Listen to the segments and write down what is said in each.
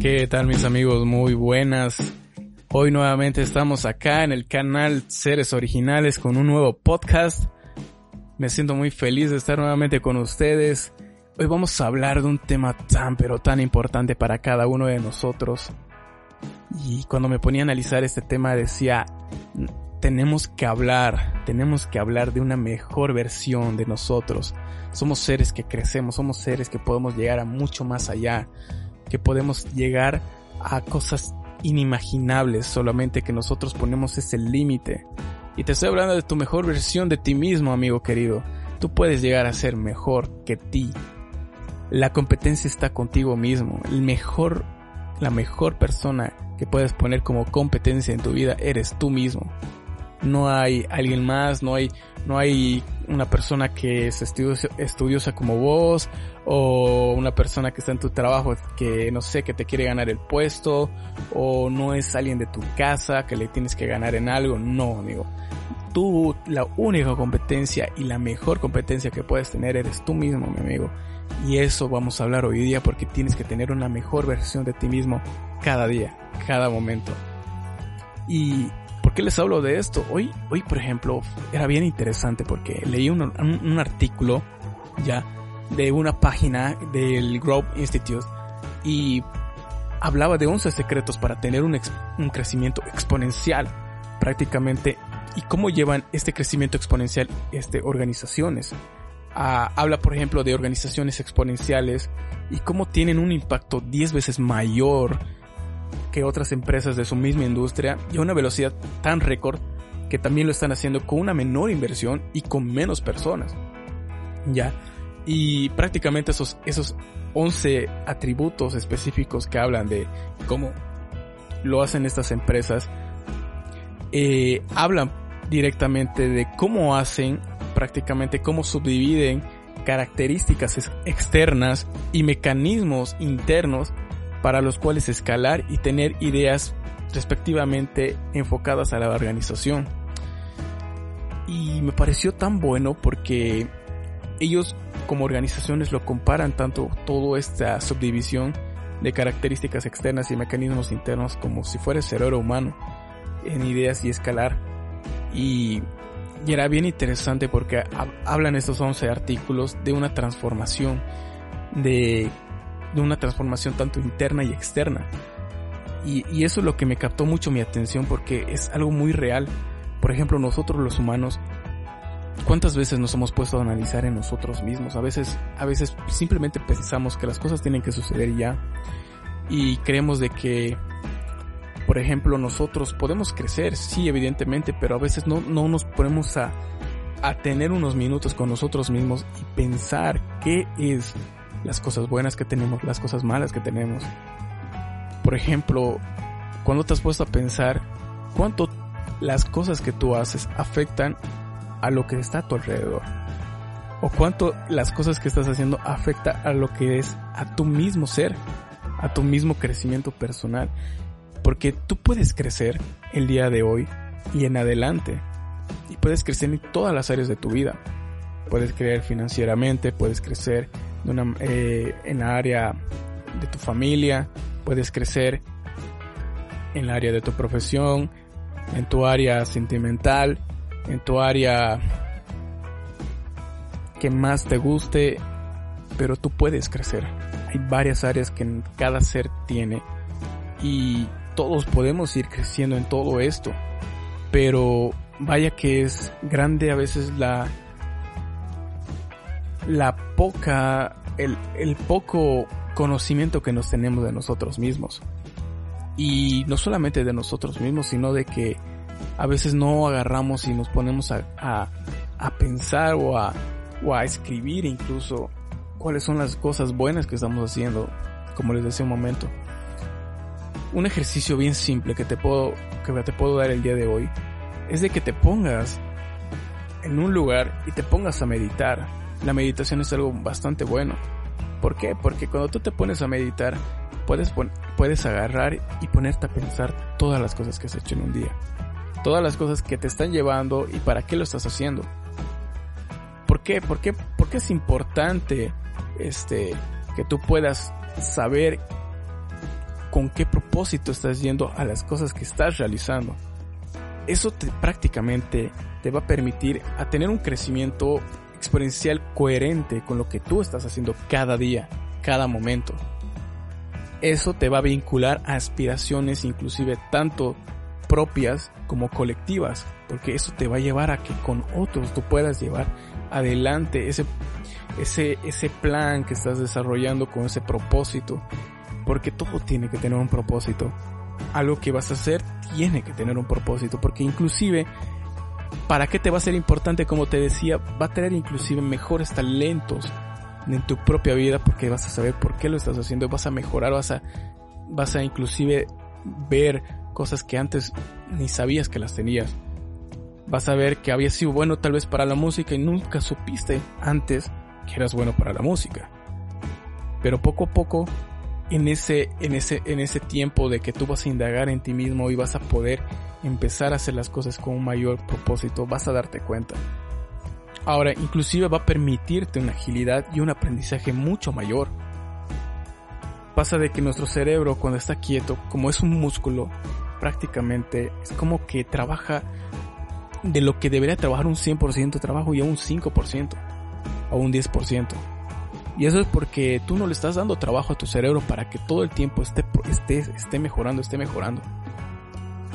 ¿Qué tal mis amigos? Muy buenas. Hoy nuevamente estamos acá en el canal Seres Originales con un nuevo podcast. Me siento muy feliz de estar nuevamente con ustedes. Hoy vamos a hablar de un tema tan pero tan importante para cada uno de nosotros. Y cuando me ponía a analizar este tema decía, tenemos que hablar, tenemos que hablar de una mejor versión de nosotros. Somos seres que crecemos, somos seres que podemos llegar a mucho más allá, que podemos llegar a cosas inimaginables, solamente que nosotros ponemos ese límite. Y te estoy hablando de tu mejor versión de ti mismo, amigo querido. Tú puedes llegar a ser mejor que ti. La competencia está contigo mismo. El mejor, la mejor persona que puedes poner como competencia en tu vida eres tú mismo no hay alguien más, no hay, no hay una persona que es estudiosa, como vos, o una persona que está en tu trabajo que no sé, que te quiere ganar el puesto, o no es alguien de tu casa que le tienes que ganar en algo, no, amigo. Tú, la única competencia y la mejor competencia que puedes tener eres tú mismo, mi amigo. Y eso vamos a hablar hoy día porque tienes que tener una mejor versión de ti mismo cada día, cada momento. Y ¿Por qué les hablo de esto? Hoy, hoy por ejemplo, era bien interesante porque leí un, artículo ya de una página del Grove Institute y hablaba de 11 secretos para tener un, crecimiento exponencial prácticamente y cómo llevan este crecimiento exponencial este, organizaciones. Ah, habla por ejemplo de organizaciones exponenciales y cómo tienen un impacto 10 veces mayor que otras empresas de su misma industria y a una velocidad tan récord que también lo están haciendo con una menor inversión y con menos personas. Ya. Y prácticamente esos, esos 11 atributos específicos que hablan de cómo lo hacen estas empresas, eh, hablan directamente de cómo hacen, prácticamente cómo subdividen características externas y mecanismos internos para los cuales escalar y tener ideas respectivamente enfocadas a la organización. Y me pareció tan bueno porque ellos como organizaciones lo comparan tanto toda esta subdivisión de características externas y mecanismos internos como si fuera el cerebro humano en ideas y escalar. Y, y era bien interesante porque hablan estos 11 artículos de una transformación de de una transformación tanto interna y externa. Y, eso es lo que me captó mucho mi atención porque es algo muy real. Por ejemplo, nosotros los humanos, ¿cuántas veces nos hemos puesto a analizar en nosotros mismos? A veces, a veces simplemente pensamos que las cosas tienen que suceder ya. Y creemos de que, por ejemplo, nosotros podemos crecer, sí, evidentemente, pero a veces no, no nos ponemos a, a tener unos minutos con nosotros mismos y pensar qué es las cosas buenas que tenemos, las cosas malas que tenemos. Por ejemplo, cuando te has puesto a pensar cuánto las cosas que tú haces afectan a lo que está a tu alrededor. O cuánto las cosas que estás haciendo afecta a lo que es a tu mismo ser, a tu mismo crecimiento personal. Porque tú puedes crecer el día de hoy y en adelante. Y puedes crecer en todas las áreas de tu vida. Puedes crecer financieramente, puedes crecer eh, en la área de tu familia, puedes crecer en el área de tu profesión, en tu área sentimental, en tu área que más te guste, pero tú puedes crecer. Hay varias áreas que cada ser tiene y todos podemos ir creciendo en todo esto, pero vaya que es grande a veces la la poca, el, el poco conocimiento que nos tenemos de nosotros mismos. Y no solamente de nosotros mismos, sino de que a veces no agarramos y nos ponemos a, a, a pensar o a, o a escribir incluso cuáles son las cosas buenas que estamos haciendo, como les decía un momento. Un ejercicio bien simple que te puedo, que te puedo dar el día de hoy es de que te pongas en un lugar y te pongas a meditar la meditación es algo bastante bueno. ¿Por qué? Porque cuando tú te pones a meditar, puedes, puedes agarrar y ponerte a pensar todas las cosas que has hecho en un día. Todas las cosas que te están llevando y para qué lo estás haciendo. ¿Por qué? ¿Por qué, ¿Por qué es importante este, que tú puedas saber con qué propósito estás yendo a las cosas que estás realizando. Eso te, prácticamente te va a permitir a tener un crecimiento exponencial coherente con lo que tú estás haciendo cada día, cada momento. Eso te va a vincular a aspiraciones inclusive tanto propias como colectivas, porque eso te va a llevar a que con otros tú puedas llevar adelante ese, ese, ese plan que estás desarrollando con ese propósito, porque todo tiene que tener un propósito. Algo que vas a hacer tiene que tener un propósito, porque inclusive, ¿para qué te va a ser importante? Como te decía, va a tener inclusive mejores talentos en tu propia vida, porque vas a saber por qué lo estás haciendo, vas a mejorar, vas a, vas a inclusive ver cosas que antes ni sabías que las tenías. Vas a ver que habías sido bueno tal vez para la música y nunca supiste antes que eras bueno para la música. Pero poco a poco, en ese, en ese, en ese tiempo de que tú vas a indagar en ti mismo y vas a poder empezar a hacer las cosas con un mayor propósito, vas a darte cuenta. Ahora, inclusive va a permitirte una agilidad y un aprendizaje mucho mayor. Pasa de que nuestro cerebro cuando está quieto, como es un músculo, prácticamente es como que trabaja de lo que debería trabajar un 100% de trabajo y a un 5% o un 10%. Y eso es porque tú no le estás dando trabajo a tu cerebro para que todo el tiempo esté, esté, esté mejorando, esté mejorando.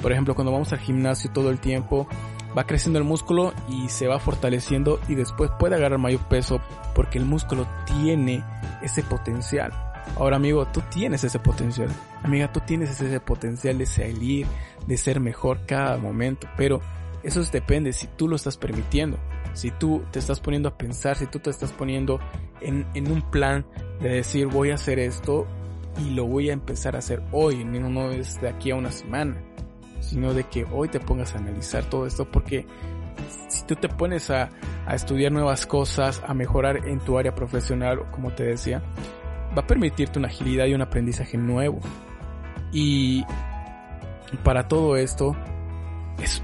Por ejemplo, cuando vamos al gimnasio todo el tiempo, va creciendo el músculo y se va fortaleciendo y después puede agarrar mayor peso porque el músculo tiene ese potencial. Ahora amigo, tú tienes ese potencial. Amiga, tú tienes ese potencial de salir, de ser mejor cada momento. Pero eso depende si tú lo estás permitiendo. Si tú te estás poniendo a pensar, si tú te estás poniendo en, un plan de decir voy a hacer esto y lo voy a empezar a hacer hoy, no es de aquí a una semana, sino de que hoy te pongas a analizar todo esto porque si tú te pones a, a estudiar nuevas cosas, a mejorar en tu área profesional, como te decía, va a permitirte una agilidad y un aprendizaje nuevo. Y para todo esto,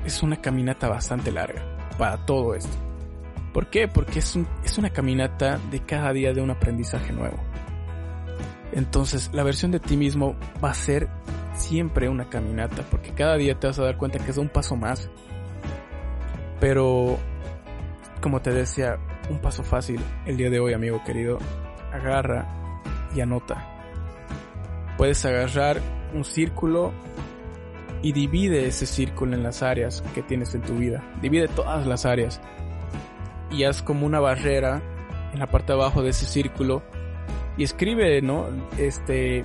es, una caminata bastante larga. Para todo esto. ¿Por qué? Porque es, es una caminata de cada día de un aprendizaje nuevo. Entonces, la versión de ti mismo va a ser siempre una caminata, porque cada día te vas a dar cuenta que es un paso más. Pero, como te decía, un paso fácil el día de hoy, amigo querido. Agarra y anota. Puedes agarrar un círculo y divide ese círculo en las áreas que tienes en tu vida. Divide todas las áreas y haz como una barrera en la parte de abajo de ese círculo y escribe, ¿no? Este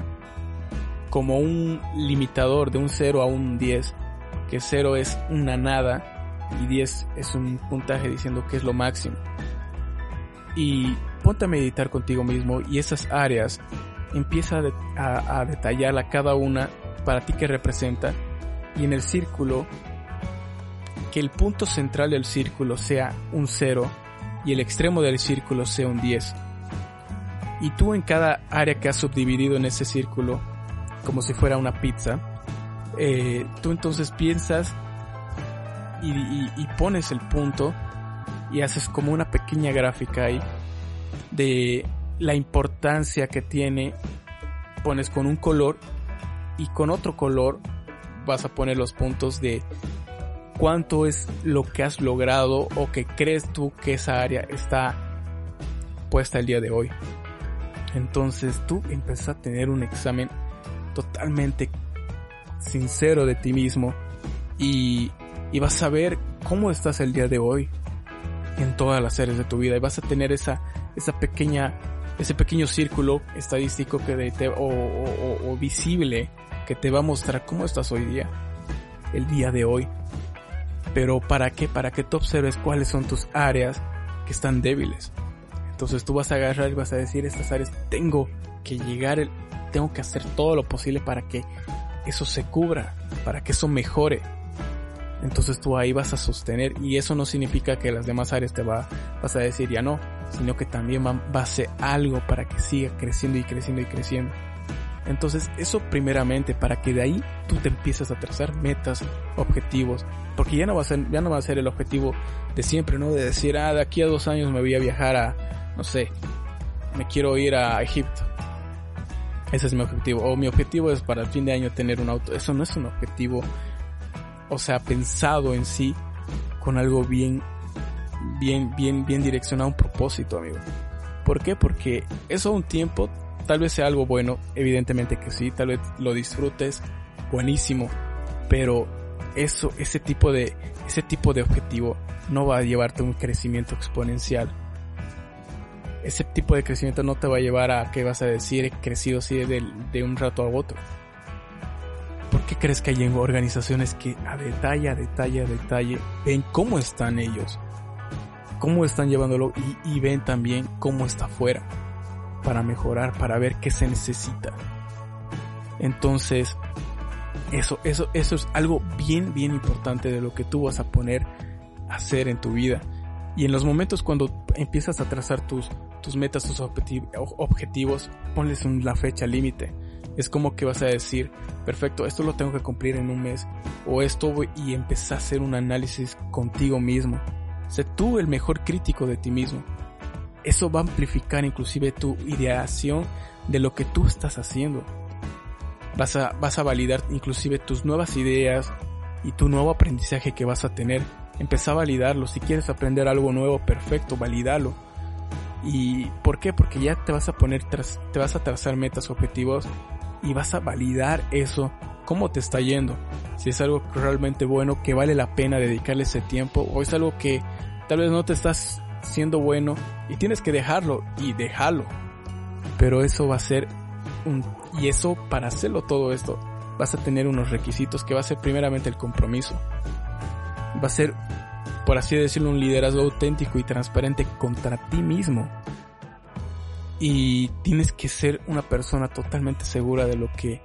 como un limitador de un 0 a un 10, que 0 es una nada y 10 es un puntaje diciendo que es lo máximo. Y ponte a meditar contigo mismo y esas áreas empieza a, a detallarla cada una para ti que representa y en el círculo que el punto central del círculo sea un 0 y el extremo del círculo sea un 10. Y tú en cada área que has subdividido en ese círculo, como si fuera una pizza, eh, tú entonces piensas y, y pones el punto y haces como una pequeña gráfica ahí de la importancia que tiene, pones con un color y con otro color vas a poner los puntos de cuánto es lo que has logrado o que crees tú que esa área está puesta el día de hoy. Entonces tú empiezas a tener un examen totalmente sincero de ti mismo y, y vas a ver cómo estás el día de hoy en todas las áreas de tu vida y vas a tener esa, esa pequeña, ese pequeño círculo estadístico que o, o visible que te va a mostrar cómo estás hoy día, el día de hoy. Pero ¿para qué? Para que tú observes cuáles son tus áreas que están débiles. Entonces tú vas a agarrar y vas a decir, estas áreas tengo que llegar, tengo que hacer todo lo posible para que eso se cubra, para que eso mejore. Entonces tú ahí vas a sostener y eso no significa que las demás áreas te va, vas a decir ya no, sino que también va, va a ser algo para que siga creciendo y creciendo y creciendo. Entonces, eso primeramente para que de ahí tú te empieces a trazar metas, objetivos, porque ya no va a ser, ya no va a ser el objetivo de siempre, ¿no? De decir, ah, de aquí a dos años me voy a viajar a, no sé, me quiero ir a Egipto. Ese es mi objetivo. O mi objetivo es para el fin de año tener un auto. Eso no es un objetivo, o sea, pensado en sí con algo bien, bien, bien, bien direccionado a un propósito, amigo. ¿Por qué? Porque eso un tiempo tal vez sea algo bueno, evidentemente que sí, tal vez lo disfrutes, buenísimo, pero eso, ese tipo de, ese tipo de objetivo no va a llevarte a un crecimiento exponencial. Ese tipo de crecimiento no te va a llevar a que vas a decir he crecido así de, de un rato a otro. ¿Por qué crees que hay organizaciones que a detalle, a detalle, a detalle ven cómo están ellos? Cómo están llevándolo y, ven también cómo está afuera para mejorar, para ver qué se necesita. Entonces, eso, eso, eso es algo bien, bien importante de lo que tú vas a poner a hacer en tu vida. Y en los momentos cuando empiezas a trazar tus, tus metas, tus objetivos, ponles la fecha límite. Es como que vas a decir, perfecto, esto lo tengo que cumplir en un mes. O esto y empezar a hacer un análisis contigo mismo. Sé tú el mejor crítico de ti mismo eso va a amplificar inclusive tu ideación de lo que tú estás haciendo. Vas a, vas a validar inclusive tus nuevas ideas y tu nuevo aprendizaje que vas a tener. Empezá a validarlo. Si quieres aprender algo nuevo, perfecto, validalo. ¿Y por qué? Porque ya te vas a poner, te vas a trazar metas, objetivos y vas a validar eso, cómo te está yendo. Si es algo realmente bueno, que vale la pena dedicarle ese tiempo, o es algo que tal vez no te estás siendo bueno y tienes que dejarlo y dejarlo. Pero eso va a ser un... Y eso, para hacerlo todo esto, vas a tener unos requisitos que va a ser primeramente el compromiso. Va a ser, por así decirlo, un liderazgo auténtico y transparente contra ti mismo. Y tienes que ser una persona totalmente segura de lo que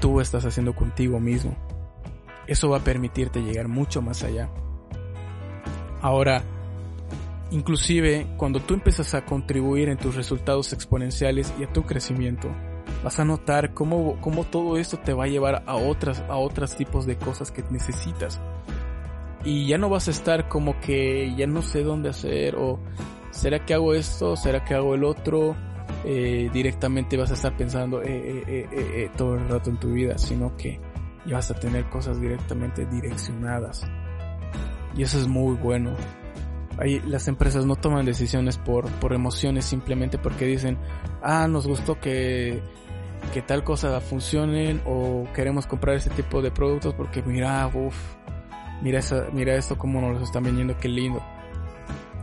tú estás haciendo contigo mismo. Eso va a permitirte llegar mucho más allá. Ahora, Inclusive, cuando tú empiezas a contribuir en tus resultados exponenciales y a tu crecimiento, vas a notar cómo, cómo todo esto te va a llevar a otras, a otros tipos de cosas que necesitas. Y ya no vas a estar como que ya no sé dónde hacer o será que hago esto, será que hago el otro. Eh, directamente vas a estar pensando eh, eh, eh, eh, todo el rato en tu vida, sino que ya vas a tener cosas directamente direccionadas. Y eso es muy bueno las empresas no toman decisiones por, por emociones simplemente porque dicen, ah, nos gustó que, que tal cosa funcione o queremos comprar ese tipo de productos porque mira, uff, mira, esa, mira esto como nos lo están vendiendo, qué lindo.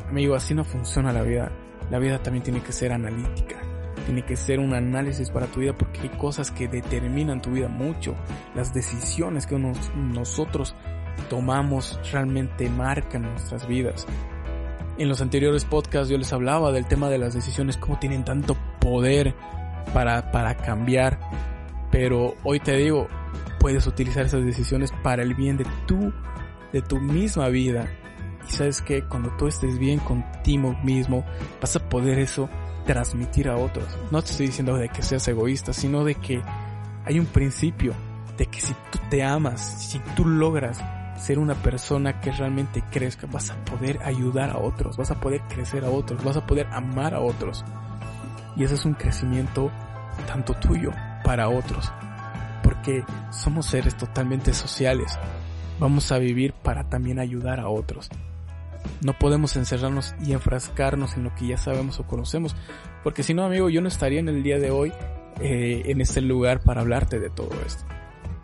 Amigo, así no funciona la vida. La vida también tiene que ser analítica. Tiene que ser un análisis para tu vida porque hay cosas que determinan tu vida mucho. Las decisiones que nosotros tomamos realmente marcan nuestras vidas. En los anteriores podcasts yo les hablaba del tema de las decisiones, cómo tienen tanto poder para, para cambiar. Pero hoy te digo, puedes utilizar esas decisiones para el bien de tu, de tu misma vida. Y sabes que cuando tú estés bien contigo mismo, vas a poder eso transmitir a otros. No te estoy diciendo de que seas egoísta, sino de que hay un principio de que si tú te amas, si tú logras ser una persona que realmente crezca, vas a poder ayudar a otros, vas a poder crecer a otros, vas a poder amar a otros. Y ese es un crecimiento tanto tuyo para otros, porque somos seres totalmente sociales. Vamos a vivir para también ayudar a otros. No podemos encerrarnos y enfrascarnos en lo que ya sabemos o conocemos, porque si no, amigo, yo no estaría en el día de hoy eh, en este lugar para hablarte de todo esto.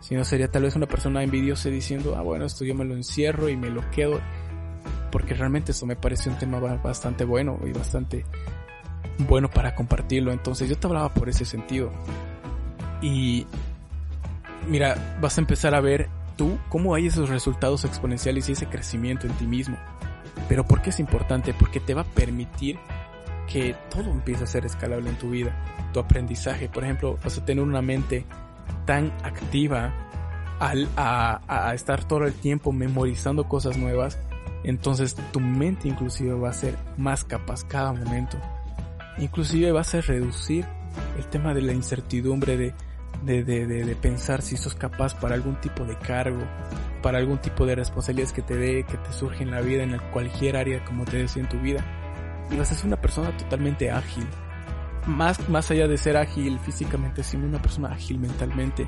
Si no sería tal vez una persona envidiosa diciendo, ah bueno, esto yo me lo encierro y me lo quedo. Porque realmente esto me parece un tema bastante bueno y bastante bueno para compartirlo. Entonces yo te hablaba por ese sentido. Y mira, vas a empezar a ver tú cómo hay esos resultados exponenciales y ese crecimiento en ti mismo. Pero ¿por qué es importante? Porque te va a permitir que todo empiece a ser escalable en tu vida. Tu aprendizaje, por ejemplo, vas a tener una mente tan activa al, a, estar todo el tiempo memorizando cosas nuevas, entonces tu mente inclusive va a ser más capaz cada momento. Inclusive vas a reducir el tema de la incertidumbre de, de, de, de, pensar si sos capaz para algún tipo de cargo, para algún tipo de responsabilidades que te dé, que te surge en la vida, en cualquier área como te decía en tu vida. Y vas a ser una persona totalmente ágil, más, más allá de ser ágil físicamente, sino una persona ágil mentalmente,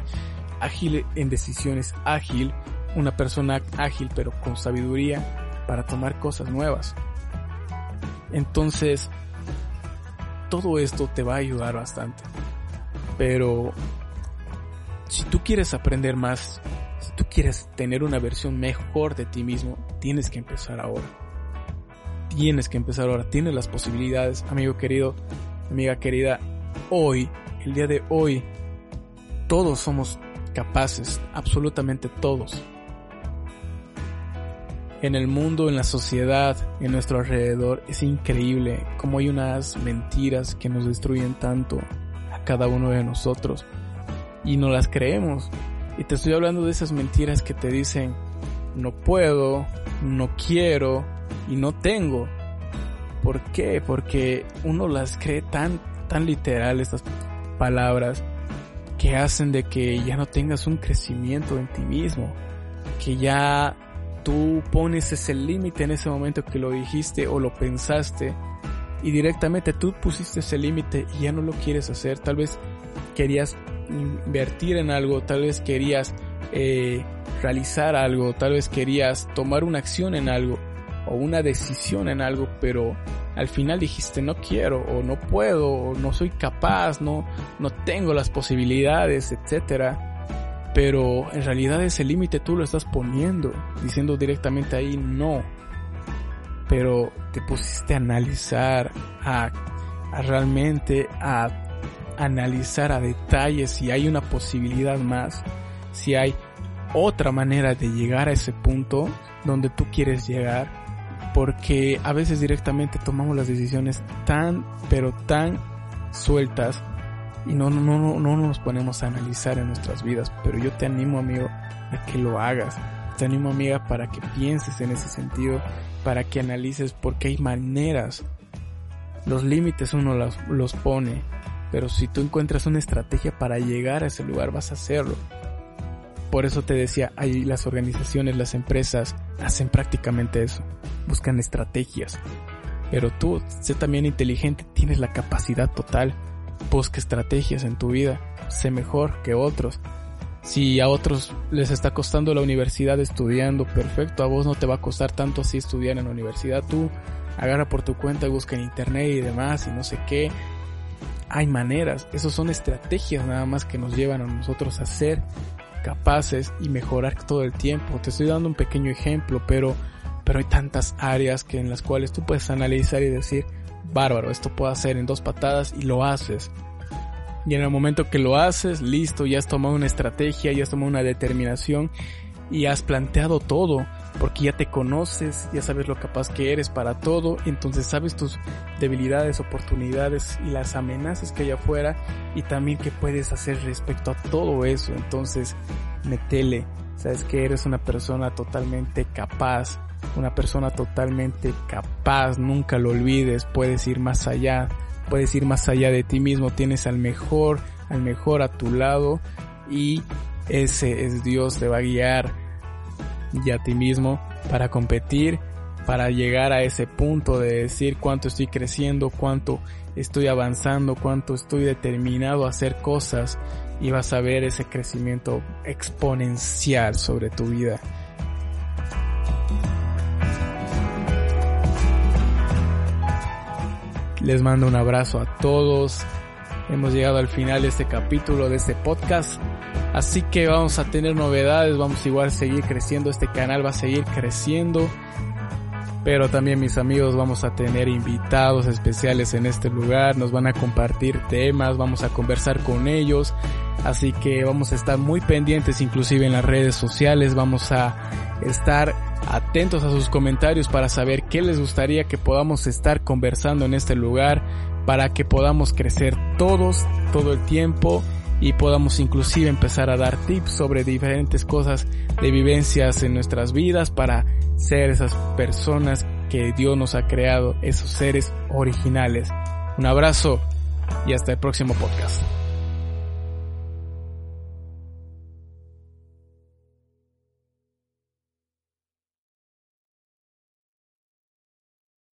ágil en decisiones, ágil, una persona ágil pero con sabiduría para tomar cosas nuevas. Entonces, todo esto te va a ayudar bastante. Pero si tú quieres aprender más, si tú quieres tener una versión mejor de ti mismo, tienes que empezar ahora. Tienes que empezar ahora, tienes las posibilidades, amigo querido, amiga querida. Hoy, el día de hoy, todos somos capaces, absolutamente todos. En el mundo, en la sociedad, en nuestro alrededor, es increíble cómo hay unas mentiras que nos destruyen tanto a cada uno de nosotros y no las creemos. Y te estoy hablando de esas mentiras que te dicen no puedo, no quiero y no tengo. ¿Por qué? Porque uno las cree tan, tan literal estas palabras que hacen de que ya no tengas un crecimiento en ti mismo, que ya tú pones ese límite en ese momento que lo dijiste o lo pensaste y directamente tú pusiste ese límite y ya no lo quieres hacer. Tal vez querías invertir en algo, tal vez querías eh, realizar algo, tal vez querías tomar una acción en algo o una decisión en algo, pero al final dijiste no quiero o no puedo o no soy capaz, no, no tengo las posibilidades, etcétera. Pero en realidad ese límite tú lo estás poniendo, diciendo directamente ahí no. Pero te pusiste a analizar, a, a realmente a analizar a detalle si hay una posibilidad más, si hay otra manera de llegar a ese punto donde tú quieres llegar, porque a veces directamente tomamos las decisiones tan, pero tan sueltas y no, no, no, no nos ponemos a analizar en nuestras vidas. Pero yo te animo, amigo, a que lo hagas. Te animo, amiga, para que pienses en ese sentido, para que analices, porque hay maneras. Los límites uno los, los pone, pero si tú encuentras una estrategia para llegar a ese lugar, vas a hacerlo. Por eso te decía, ahí las organizaciones, las empresas hacen prácticamente eso. Buscan estrategias. Pero tú, sé también inteligente, tienes la capacidad total. Busca estrategias en tu vida. Sé mejor que otros. Si a otros les está costando la universidad estudiando, perfecto. A vos no te va a costar tanto así estudiar en la universidad. Tú agarra por tu cuenta busca en internet y demás y no sé qué hay maneras, esos son estrategias nada más que nos llevan a nosotros a ser capaces y mejorar todo el tiempo. Te estoy dando un pequeño ejemplo, pero, pero hay tantas áreas que en las cuales tú puedes analizar y decir, bárbaro, esto puedo hacer en dos patadas y lo haces. Y en el momento que lo haces, listo, ya has tomado una estrategia, ya has tomado una determinación y has planteado todo porque ya te conoces, ya sabes lo capaz que eres para todo, entonces sabes tus debilidades, oportunidades y las amenazas que hay afuera y también qué puedes hacer respecto a todo eso. Entonces, metele, sabes que eres una persona totalmente capaz, una persona totalmente capaz, nunca lo olvides, puedes ir más allá, puedes ir más allá de ti mismo, tienes al mejor, al mejor a tu lado y ese es Dios, te va a guiar y a ti mismo para competir, para llegar a ese punto de decir cuánto estoy creciendo, cuánto estoy avanzando, cuánto estoy determinado a hacer cosas y vas a ver ese crecimiento exponencial sobre tu vida. Les mando un abrazo a todos. Hemos llegado al final de este capítulo, de este podcast. Así que vamos a tener novedades, vamos igual a seguir creciendo, este canal va a seguir creciendo. Pero también mis amigos vamos a tener invitados especiales en este lugar, nos van a compartir temas, vamos a conversar con ellos. Así que vamos a estar muy pendientes inclusive en las redes sociales, vamos a estar atentos a sus comentarios para saber qué les gustaría que podamos estar conversando en este lugar, para que podamos crecer todos, todo el tiempo y podamos inclusive empezar a dar tips sobre diferentes cosas de vivencias en nuestras vidas para ser esas personas que Dios nos ha creado, esos seres originales. Un abrazo y hasta el próximo podcast.